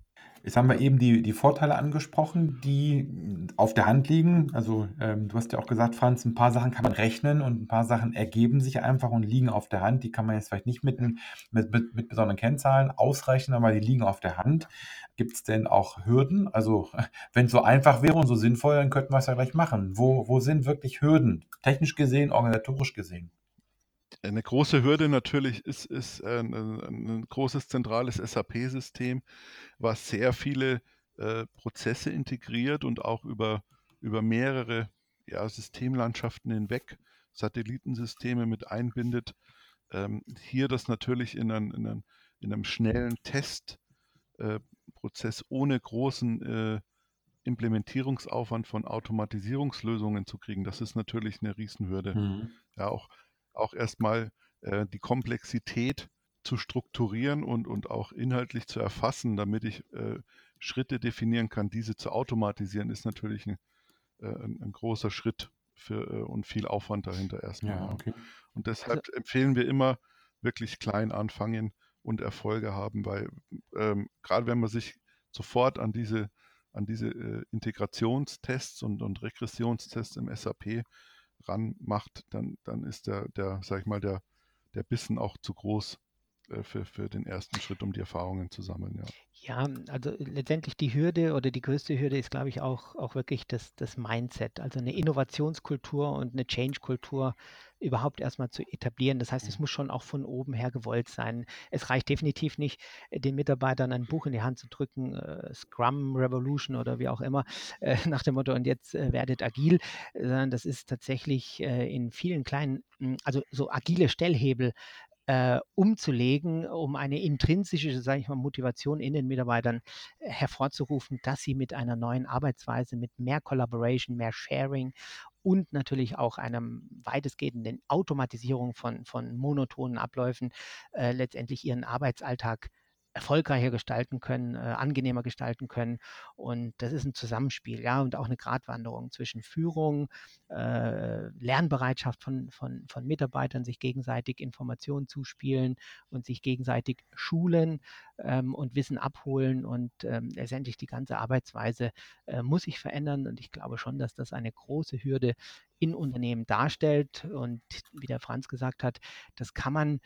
Jetzt haben wir eben die, die Vorteile angesprochen, die auf der Hand liegen. Also ähm, du hast ja auch gesagt, Franz, ein paar Sachen kann man rechnen und ein paar Sachen ergeben sich einfach und liegen auf der Hand. Die kann man jetzt vielleicht nicht mit, mit, mit, mit besonderen Kennzahlen ausrechnen, aber die liegen auf der Hand. Gibt es denn auch Hürden? Also wenn es so einfach wäre und so sinnvoll, dann könnten wir es ja gleich machen. Wo, wo sind wirklich Hürden? Technisch gesehen, organisatorisch gesehen? Eine große Hürde natürlich ist, ist ein, ein großes zentrales SAP-System, was sehr viele äh, Prozesse integriert und auch über, über mehrere ja, Systemlandschaften hinweg Satellitensysteme mit einbindet. Ähm, hier das natürlich in, ein, in, ein, in einem schnellen Testprozess äh, ohne großen äh, Implementierungsaufwand von Automatisierungslösungen zu kriegen, das ist natürlich eine Riesenhürde. Mhm. Ja, auch auch erstmal äh, die Komplexität zu strukturieren und, und auch inhaltlich zu erfassen, damit ich äh, Schritte definieren kann, diese zu automatisieren, ist natürlich ein, äh, ein, ein großer Schritt für, äh, und viel Aufwand dahinter erstmal. Ja, okay. Und deshalb also, empfehlen wir immer wirklich klein anfangen und Erfolge haben, weil ähm, gerade wenn man sich sofort an diese, an diese äh, Integrationstests und, und Regressionstests im SAP ranmacht, dann, dann ist der, der, sag ich mal, der, der Bissen auch zu groß für, für den ersten Schritt, um die Erfahrungen zu sammeln, ja. Ja, also letztendlich die Hürde oder die größte Hürde ist, glaube ich, auch, auch wirklich das, das Mindset, also eine Innovationskultur und eine Change-Kultur überhaupt erstmal zu etablieren. Das heißt, es mhm. muss schon auch von oben her gewollt sein. Es reicht definitiv nicht, den Mitarbeitern ein Buch in die Hand zu drücken, äh, Scrum Revolution oder wie auch immer, äh, nach dem Motto, und jetzt äh, werdet agil, sondern das ist tatsächlich äh, in vielen kleinen, hm, also so agile Stellhebel äh, umzulegen, um eine intrinsische, sage ich mal, Motivation in den Mitarbeitern äh, hervorzurufen, dass sie mit einer neuen Arbeitsweise, mit mehr Collaboration, mehr Sharing und natürlich auch einem weitestgehenden Automatisierung von, von monotonen Abläufen äh, letztendlich ihren Arbeitsalltag erfolgreicher gestalten können, äh, angenehmer gestalten können. Und das ist ein Zusammenspiel, ja, und auch eine Gratwanderung zwischen Führung, äh, Lernbereitschaft von, von, von Mitarbeitern, sich gegenseitig Informationen zuspielen und sich gegenseitig schulen ähm, und Wissen abholen. Und ähm, letztendlich die ganze Arbeitsweise äh, muss sich verändern. Und ich glaube schon, dass das eine große Hürde in Unternehmen darstellt. Und wie der Franz gesagt hat, das kann man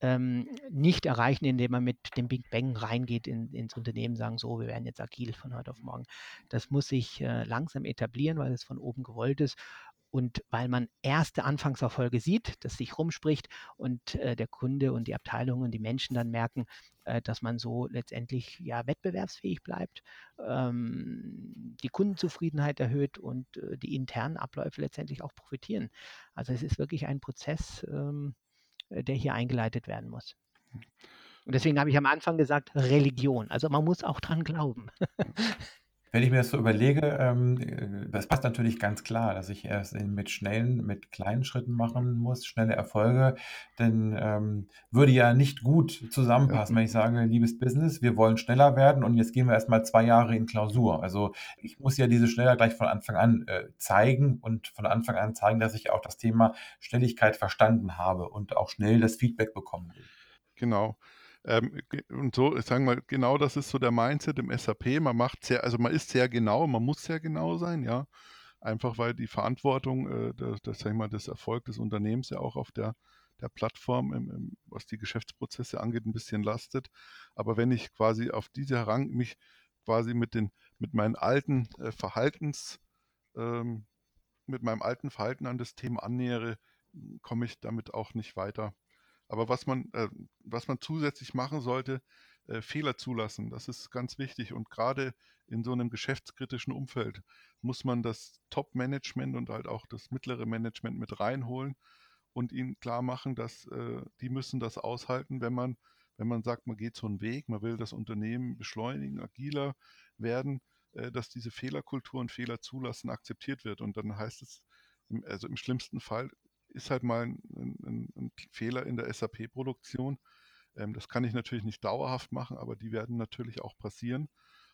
ähm, nicht erreichen, indem man mit dem Big Bang reingeht in, ins Unternehmen, sagen, so, wir werden jetzt agil von heute auf morgen. Das muss sich äh, langsam etablieren, weil es von oben gewollt ist und weil man erste Anfangserfolge sieht, das sich rumspricht und äh, der Kunde und die Abteilungen und die Menschen dann merken, äh, dass man so letztendlich ja wettbewerbsfähig bleibt, ähm, die Kundenzufriedenheit erhöht und äh, die internen Abläufe letztendlich auch profitieren. Also es ist wirklich ein Prozess, ähm, äh, der hier eingeleitet werden muss. Und deswegen habe ich am Anfang gesagt, Religion. Also man muss auch dran glauben. Wenn ich mir das so überlege, ähm, äh, das passt natürlich ganz klar, dass ich erst mit schnellen, mit kleinen Schritten machen muss, schnelle Erfolge, denn ähm, würde ja nicht gut zusammenpassen, wenn ich sage, liebes Business, wir wollen schneller werden und jetzt gehen wir erstmal zwei Jahre in Klausur. Also ich muss ja diese Schneller gleich von Anfang an äh, zeigen und von Anfang an zeigen, dass ich auch das Thema Schnelligkeit verstanden habe und auch schnell das Feedback bekommen will. Genau. Ähm, und so, sagen wir, genau das ist so der Mindset im SAP. Man macht sehr, also man ist sehr genau, man muss sehr genau sein, ja. Einfach weil die Verantwortung, äh, das, das, sag ich mal, des Erfolgs des Unternehmens ja auch auf der, der Plattform, im, im, was die Geschäftsprozesse angeht, ein bisschen lastet. Aber wenn ich quasi auf diese Herang mich quasi mit den, mit meinen alten äh, Verhaltens, ähm, mit meinem alten Verhalten an das Thema annähere, komme ich damit auch nicht weiter. Aber was man, äh, was man zusätzlich machen sollte, äh, Fehler zulassen. Das ist ganz wichtig. Und gerade in so einem geschäftskritischen Umfeld muss man das Top-Management und halt auch das mittlere Management mit reinholen und ihnen klar machen, dass äh, die müssen das aushalten, wenn man, wenn man sagt, man geht so einen Weg, man will das Unternehmen beschleunigen, agiler werden, äh, dass diese Fehlerkultur und Fehler zulassen akzeptiert wird. Und dann heißt es, also im schlimmsten Fall ist halt mal ein, ein, ein Fehler in der SAP-Produktion. Ähm, das kann ich natürlich nicht dauerhaft machen, aber die werden natürlich auch passieren.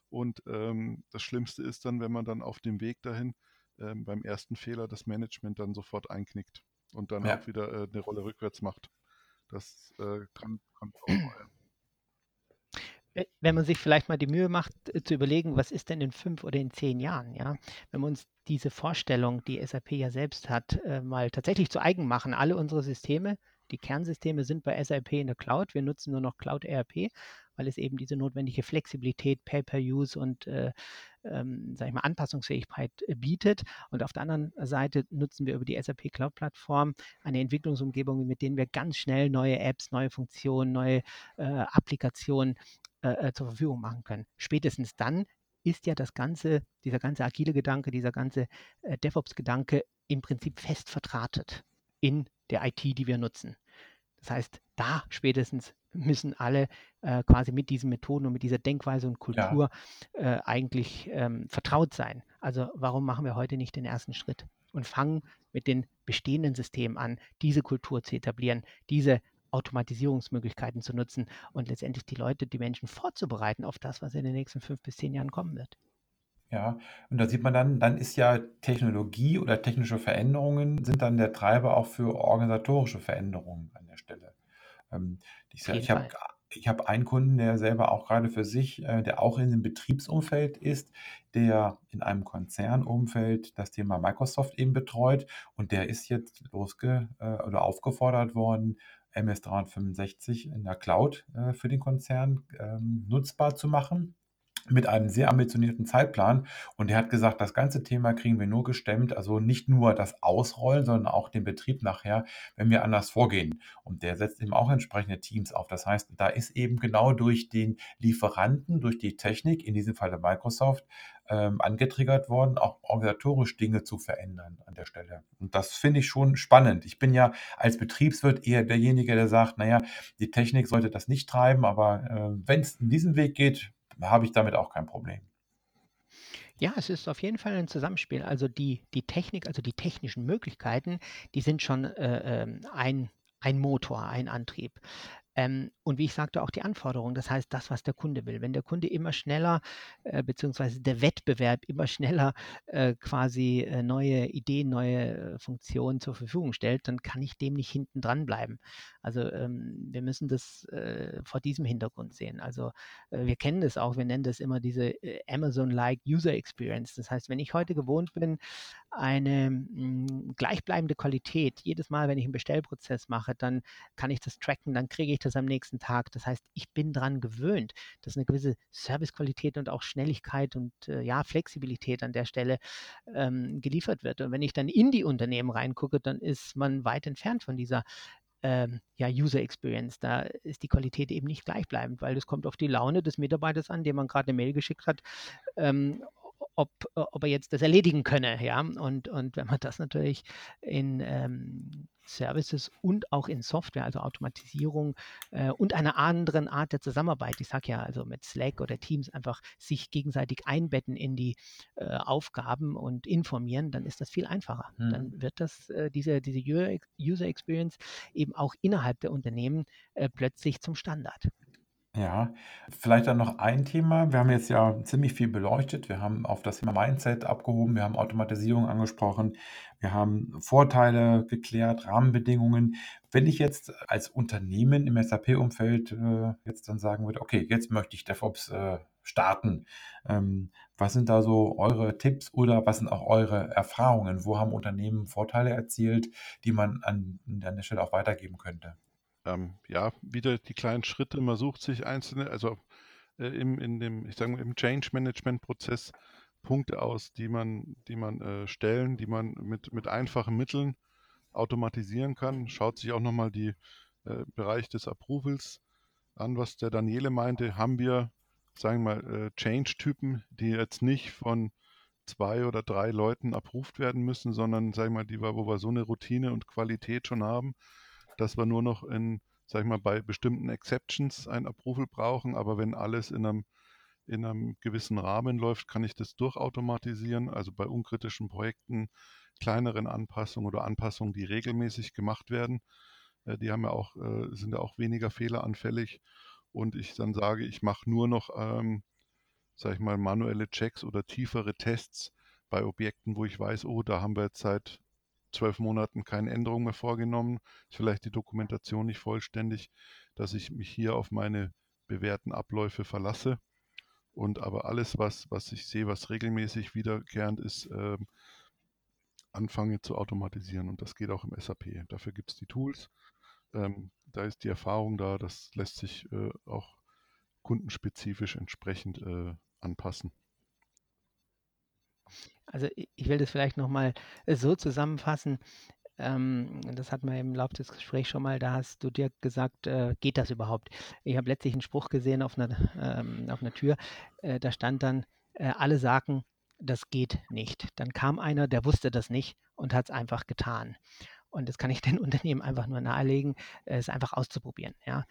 Und ähm, das Schlimmste ist dann, wenn man dann auf dem Weg dahin ähm, beim ersten Fehler das Management dann sofort einknickt und dann ja. auch wieder äh, eine Rolle rückwärts macht. Das äh, kann, kann auch mal wenn man sich vielleicht mal die Mühe macht, äh, zu überlegen, was ist denn in fünf oder in zehn Jahren, ja? Wenn wir uns diese Vorstellung, die SAP ja selbst hat, äh, mal tatsächlich zu eigen machen. Alle unsere Systeme, die Kernsysteme sind bei SAP in der Cloud. Wir nutzen nur noch Cloud ERP, weil es eben diese notwendige Flexibilität, Pay-per-Use und äh, ähm, sag ich mal, Anpassungsfähigkeit äh, bietet. Und auf der anderen Seite nutzen wir über die SAP Cloud-Plattform eine Entwicklungsumgebung, mit denen wir ganz schnell neue Apps, neue Funktionen, neue äh, Applikationen äh, äh, zur Verfügung machen können. Spätestens dann ist ja das ganze, dieser ganze agile Gedanke, dieser ganze äh, DevOps-Gedanke im Prinzip fest vertratet in der IT, die wir nutzen. Das heißt, da spätestens müssen alle äh, quasi mit diesen Methoden und mit dieser Denkweise und Kultur ja. äh, eigentlich ähm, vertraut sein. Also warum machen wir heute nicht den ersten Schritt und fangen mit den bestehenden Systemen an, diese Kultur zu etablieren, diese Automatisierungsmöglichkeiten zu nutzen und letztendlich die Leute, die Menschen vorzubereiten auf das, was in den nächsten fünf bis zehn Jahren kommen wird. Ja, und da sieht man dann, dann ist ja Technologie oder technische Veränderungen sind dann der Treiber auch für organisatorische Veränderungen an der Stelle. Ähm, ich ich habe ich habe einen Kunden, der selber auch gerade für sich, äh, der auch in dem Betriebsumfeld ist, der in einem Konzernumfeld das Thema Microsoft eben betreut und der ist jetzt losge äh, oder aufgefordert worden, MS365 in der Cloud äh, für den Konzern ähm, nutzbar zu machen mit einem sehr ambitionierten Zeitplan. Und er hat gesagt, das ganze Thema kriegen wir nur gestemmt, also nicht nur das Ausrollen, sondern auch den Betrieb nachher, wenn wir anders vorgehen. Und der setzt eben auch entsprechende Teams auf. Das heißt, da ist eben genau durch den Lieferanten, durch die Technik, in diesem Fall der Microsoft, ähm, angetriggert worden, auch organisatorisch Dinge zu verändern an der Stelle. Und das finde ich schon spannend. Ich bin ja als Betriebswirt eher derjenige, der sagt, naja, die Technik sollte das nicht treiben, aber äh, wenn es in diesen Weg geht, habe ich damit auch kein Problem. Ja, es ist auf jeden Fall ein Zusammenspiel. Also die, die Technik, also die technischen Möglichkeiten, die sind schon äh, ähm, ein, ein Motor, ein Antrieb. Ähm, und wie ich sagte, auch die Anforderungen, das heißt das, was der Kunde will. Wenn der Kunde immer schneller, äh, beziehungsweise der Wettbewerb immer schneller äh, quasi äh, neue Ideen, neue äh, Funktionen zur Verfügung stellt, dann kann ich dem nicht hinten dran bleiben. Also ähm, wir müssen das äh, vor diesem Hintergrund sehen. Also äh, wir kennen das auch, wir nennen das immer diese Amazon-like User Experience. Das heißt, wenn ich heute gewohnt bin, eine mh, hm, gleichbleibende Qualität. Jedes Mal, wenn ich einen Bestellprozess mache, dann kann ich das tracken, dann kriege ich das am nächsten Tag. Das heißt, ich bin daran gewöhnt, dass eine gewisse Servicequalität und auch Schnelligkeit und äh, ja, Flexibilität an der Stelle ähm, geliefert wird. Und wenn ich dann in die Unternehmen reingucke, dann ist man weit entfernt von dieser ähm, ja, User Experience. Da ist die Qualität eben nicht gleichbleibend, weil es kommt auf die Laune des Mitarbeiters an, dem man gerade eine Mail geschickt hat, ähm, ob, ob er jetzt das erledigen könne. Ja? Und, und wenn man das natürlich in ähm, Services und auch in Software, also Automatisierung äh, und einer anderen Art der Zusammenarbeit, ich sage ja also mit Slack oder Teams einfach sich gegenseitig einbetten in die äh, Aufgaben und informieren, dann ist das viel einfacher. Hm. Dann wird das, äh, diese, diese User Experience eben auch innerhalb der Unternehmen äh, plötzlich zum Standard. Ja, vielleicht dann noch ein Thema. Wir haben jetzt ja ziemlich viel beleuchtet. Wir haben auf das Thema Mindset abgehoben, wir haben Automatisierung angesprochen, wir haben Vorteile geklärt, Rahmenbedingungen. Wenn ich jetzt als Unternehmen im SAP-Umfeld äh, jetzt dann sagen würde, okay, jetzt möchte ich DevOps äh, starten, ähm, was sind da so eure Tipps oder was sind auch eure Erfahrungen? Wo haben Unternehmen Vorteile erzielt, die man an, an der Stelle auch weitergeben könnte? Ähm, ja, wieder die kleinen Schritte. Man sucht sich einzelne, also äh, im, in dem, ich sage mal, im Change Management Prozess Punkte aus, die man, die man äh, stellen, die man mit, mit einfachen Mitteln automatisieren kann. Schaut sich auch nochmal die äh, Bereich des Approvals an, was der Daniele meinte. Haben wir, sagen wir mal, äh, Change-Typen, die jetzt nicht von zwei oder drei Leuten approved werden müssen, sondern, sagen wir mal, die, wo wir so eine Routine und Qualität schon haben, dass wir nur noch in, sag ich mal, bei bestimmten Exceptions ein Approval brauchen, aber wenn alles in einem, in einem gewissen Rahmen läuft, kann ich das durchautomatisieren. Also bei unkritischen Projekten, kleineren Anpassungen oder Anpassungen, die regelmäßig gemacht werden, äh, die haben ja auch, äh, sind ja auch weniger fehleranfällig. Und ich dann sage, ich mache nur noch, ähm, sag ich mal, manuelle Checks oder tiefere Tests bei Objekten, wo ich weiß, oh, da haben wir jetzt seit zwölf Monaten keine Änderung mehr vorgenommen, ist vielleicht die Dokumentation nicht vollständig, dass ich mich hier auf meine bewährten Abläufe verlasse. Und aber alles, was, was ich sehe, was regelmäßig wiederkehrend ist, äh, anfange zu automatisieren. Und das geht auch im SAP. Dafür gibt es die Tools. Ähm, da ist die Erfahrung da, das lässt sich äh, auch kundenspezifisch entsprechend äh, anpassen. Also ich will das vielleicht nochmal äh, so zusammenfassen. Ähm, das hatten wir im Laufe des Gesprächs schon mal, da hast du dir gesagt, äh, geht das überhaupt? Ich habe letztlich einen Spruch gesehen auf einer, ähm, auf einer Tür, äh, da stand dann, äh, alle sagen, das geht nicht. Dann kam einer, der wusste das nicht und hat es einfach getan. Und das kann ich den Unternehmen einfach nur nahelegen, äh, es einfach auszuprobieren. Ja?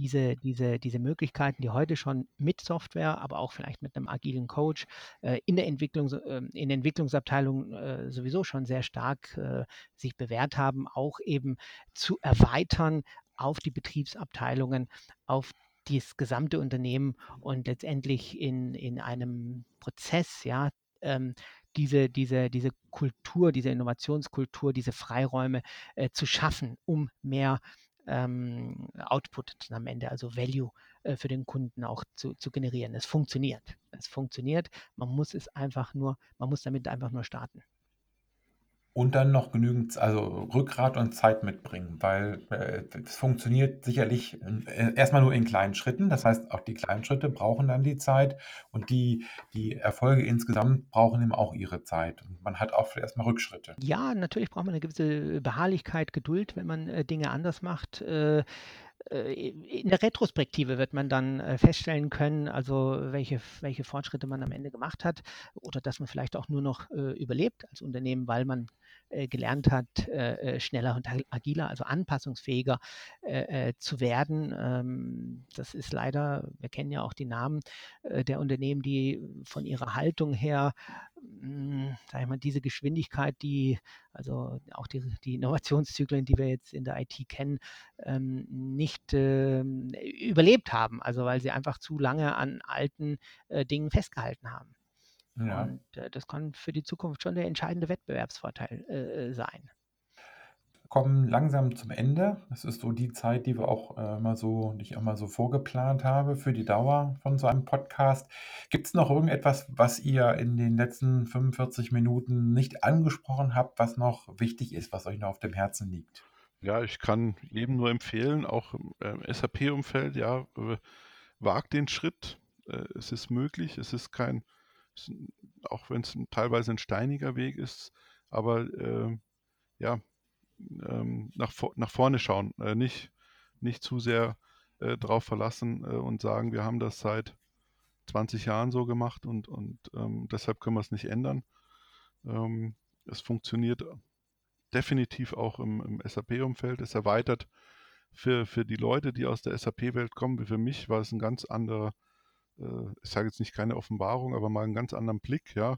Diese, diese, diese Möglichkeiten, die heute schon mit Software, aber auch vielleicht mit einem agilen Coach äh, in der Entwicklung, äh, in der Entwicklungsabteilung äh, sowieso schon sehr stark äh, sich bewährt haben, auch eben zu erweitern auf die Betriebsabteilungen, auf das gesamte Unternehmen und letztendlich in, in einem Prozess, ja, ähm, diese, diese, diese Kultur, diese Innovationskultur, diese Freiräume äh, zu schaffen, um mehr ähm, Output am Ende, also Value äh, für den Kunden auch zu, zu generieren. Es funktioniert. Es funktioniert. Man muss es einfach nur, man muss damit einfach nur starten. Und dann noch genügend, also Rückgrat und Zeit mitbringen, weil äh, es funktioniert sicherlich äh, erstmal nur in kleinen Schritten. Das heißt, auch die kleinen Schritte brauchen dann die Zeit und die, die Erfolge insgesamt brauchen eben auch ihre Zeit. Und man hat auch erstmal Rückschritte. Ja, natürlich braucht man eine gewisse Beharrlichkeit, Geduld, wenn man äh, Dinge anders macht. Äh, in der Retrospektive wird man dann äh, feststellen können, also welche, welche Fortschritte man am Ende gemacht hat oder dass man vielleicht auch nur noch äh, überlebt als Unternehmen, weil man gelernt hat, schneller und agiler, also anpassungsfähiger äh, äh, zu werden. Ähm, das ist leider, wir kennen ja auch die Namen der Unternehmen, die von ihrer Haltung her hm, sag ich mal, diese Geschwindigkeit, die, also auch die, die Innovationszyklen, die wir jetzt in der IT kennen, ähm, nicht ähm, überlebt haben. Also weil sie einfach zu lange an alten äh, Dingen festgehalten haben. Ja. Und äh, das kann für die Zukunft schon der entscheidende Wettbewerbsvorteil äh, sein kommen langsam zum Ende. Das ist so die Zeit, die wir auch äh, immer so, die ich auch mal so vorgeplant habe für die Dauer von so einem Podcast. Gibt es noch irgendetwas, was ihr in den letzten 45 Minuten nicht angesprochen habt, was noch wichtig ist, was euch noch auf dem Herzen liegt? Ja, ich kann jedem nur empfehlen, auch im äh, SAP-Umfeld, ja, äh, wagt den Schritt. Äh, es ist möglich, es ist kein, es, auch wenn es teilweise ein steiniger Weg ist, aber äh, ja, ähm, nach, nach vorne schauen, äh, nicht, nicht zu sehr äh, drauf verlassen äh, und sagen, wir haben das seit 20 Jahren so gemacht und, und ähm, deshalb können wir es nicht ändern. Ähm, es funktioniert definitiv auch im, im SAP-Umfeld. Es erweitert für, für die Leute, die aus der SAP-Welt kommen, wie für mich war es ein ganz anderer, äh, ich sage jetzt nicht keine Offenbarung, aber mal einen ganz anderen Blick. Ja,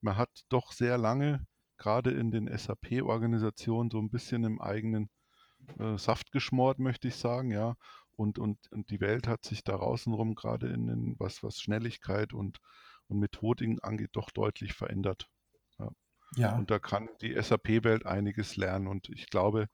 man hat doch sehr lange gerade in den SAP-Organisationen so ein bisschen im eigenen äh, Saft geschmort, möchte ich sagen, ja. Und, und, und die Welt hat sich da außenrum gerade in den, was, was Schnelligkeit und, und Methodiken angeht, doch deutlich verändert. Ja. ja. Und da kann die SAP-Welt einiges lernen. Und ich glaube,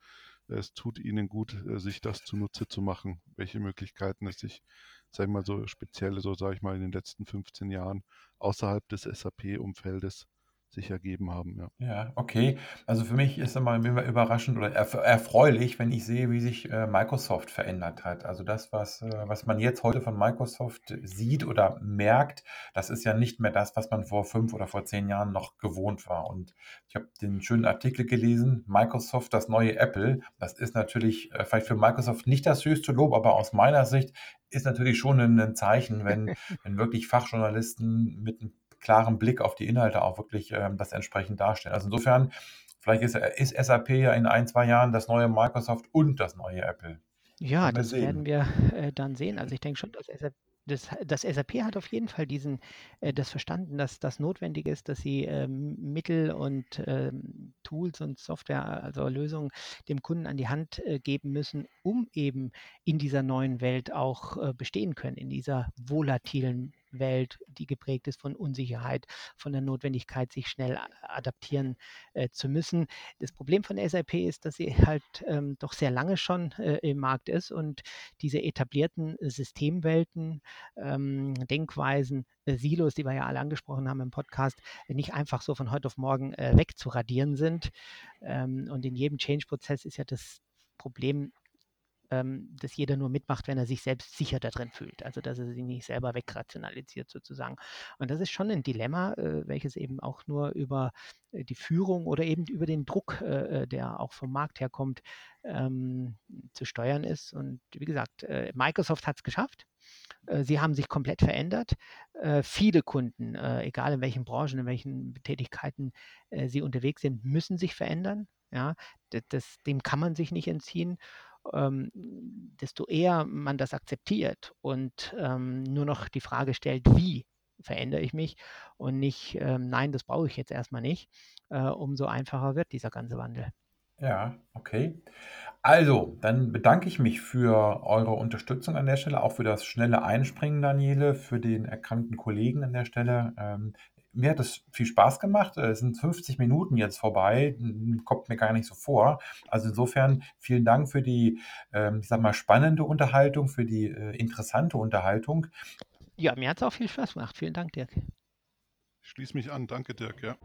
es tut ihnen gut, äh, sich das zunutze zu machen, welche Möglichkeiten es sich, sag ich mal, so speziell, so sage ich mal, in den letzten 15 Jahren außerhalb des SAP-Umfeldes sich ergeben haben. Ja. Ja, okay. Also für mich ist immer immer überraschend oder erf erfreulich, wenn ich sehe, wie sich äh, Microsoft verändert hat. Also das, was, äh, was man jetzt heute von Microsoft sieht oder merkt, das ist ja nicht mehr das, was man vor fünf oder vor zehn Jahren noch gewohnt war. Und ich habe den schönen Artikel gelesen, Microsoft, das neue Apple. Das ist natürlich äh, vielleicht für Microsoft nicht das höchste Lob, aber aus meiner Sicht ist natürlich schon ein, ein Zeichen, wenn, wenn wirklich Fachjournalisten mit einem klaren Blick auf die Inhalte auch wirklich ähm, das entsprechend darstellen. Also insofern, vielleicht ist, ist SAP ja in ein, zwei Jahren das neue Microsoft und das neue Apple. Ja, das werden wir äh, dann sehen. Also ich denke schon, dass SAP das, das SAP hat auf jeden Fall diesen, äh, das verstanden, dass das notwendig ist, dass sie ähm, Mittel und ähm, Tools und Software, also Lösungen dem Kunden an die Hand äh, geben müssen, um eben in dieser neuen Welt auch äh, bestehen können, in dieser volatilen Welt, die geprägt ist von Unsicherheit, von der Notwendigkeit, sich schnell adaptieren äh, zu müssen. Das Problem von SAP ist, dass sie halt ähm, doch sehr lange schon äh, im Markt ist und diese etablierten Systemwelten, ähm, Denkweisen, äh, Silos, die wir ja alle angesprochen haben im Podcast, nicht einfach so von heute auf morgen äh, wegzuradieren sind. Ähm, und in jedem Change-Prozess ist ja das Problem ähm, dass jeder nur mitmacht, wenn er sich selbst sicher darin fühlt. Also dass er sich nicht selber wegrationalisiert sozusagen. Und das ist schon ein Dilemma, äh, welches eben auch nur über äh, die Führung oder eben über den Druck, äh, äh der auch vom Markt herkommt, ähm, zu steuern ist. Und wie gesagt, äh, Microsoft hat es geschafft. Äh, sie haben sich komplett verändert. viele Kunden, egal in welchen Branchen, in welchen Tätigkeiten sie unterwegs sind, müssen sich verändern. Ja, das, dem kann man sich nicht entziehen ähm, desto eher man das akzeptiert und ähm, nur noch die Frage stellt, wie verändere ich mich und nicht, ähm, nein, das brauche ich jetzt erstmal nicht, äh, umso einfacher wird dieser ganze Wandel. Ja, okay. Also, dann bedanke ich mich für eure Unterstützung an der Stelle, auch für das schnelle Einspringen, Daniele, für den erkrankten Kollegen an der Stelle. Ähm, mir hat es viel Spaß gemacht. Es sind 50 Minuten jetzt vorbei, kommt mir gar nicht so vor. Also insofern vielen Dank für die, ähm, ich sag mal, spannende Unterhaltung, für die äh, interessante Unterhaltung. Ja, mir hat es auch viel Spaß gemacht. Vielen Dank, Dirk. Ich schließe mich an. Danke, Dirk. Ja.